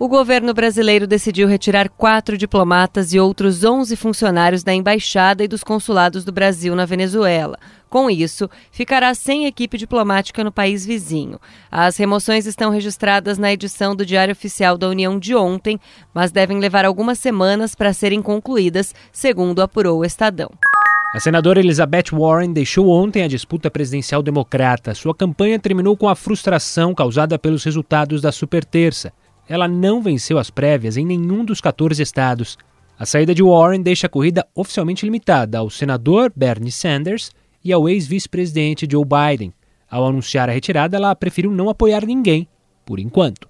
O governo brasileiro decidiu retirar quatro diplomatas e outros 11 funcionários da embaixada e dos consulados do Brasil na Venezuela. Com isso, ficará sem equipe diplomática no país vizinho. As remoções estão registradas na edição do Diário Oficial da União de ontem, mas devem levar algumas semanas para serem concluídas, segundo apurou o Estadão. A senadora Elizabeth Warren deixou ontem a disputa presidencial democrata. Sua campanha terminou com a frustração causada pelos resultados da superterça ela não venceu as prévias em nenhum dos 14 estados. A saída de Warren deixa a corrida oficialmente limitada ao senador Bernie Sanders e ao ex-vice-presidente Joe Biden. Ao anunciar a retirada, ela preferiu não apoiar ninguém, por enquanto.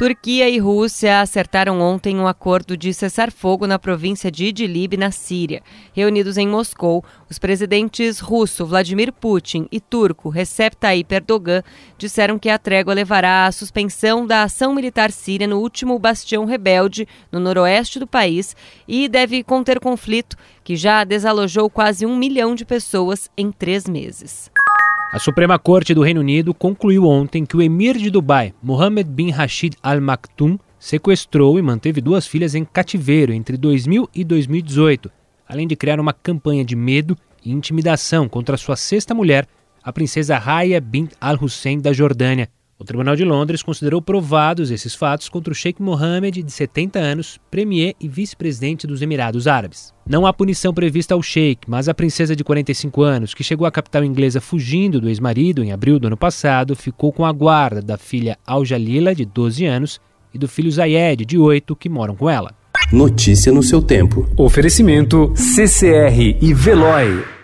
Turquia e Rússia acertaram ontem um acordo de cessar fogo na província de Idlib, na Síria. Reunidos em Moscou, os presidentes russo Vladimir Putin e turco Recep Tayyip Erdogan disseram que a trégua levará à suspensão da ação militar síria no último bastião rebelde no noroeste do país e deve conter conflito que já desalojou quase um milhão de pessoas em três meses. A Suprema Corte do Reino Unido concluiu ontem que o emir de Dubai, Mohammed bin Rashid Al Maktoum, sequestrou e manteve duas filhas em cativeiro entre 2000 e 2018, além de criar uma campanha de medo e intimidação contra sua sexta mulher, a princesa Raya bint Al Hussein da Jordânia. O Tribunal de Londres considerou provados esses fatos contra o Sheikh Mohammed, de 70 anos, premier e vice-presidente dos Emirados Árabes. Não há punição prevista ao Sheikh, mas a princesa de 45 anos, que chegou à capital inglesa fugindo do ex-marido em abril do ano passado, ficou com a guarda da filha Al-Jalila, de 12 anos, e do filho Zayed, de 8, que moram com ela. Notícia no seu tempo. Oferecimento CCR e Veloy.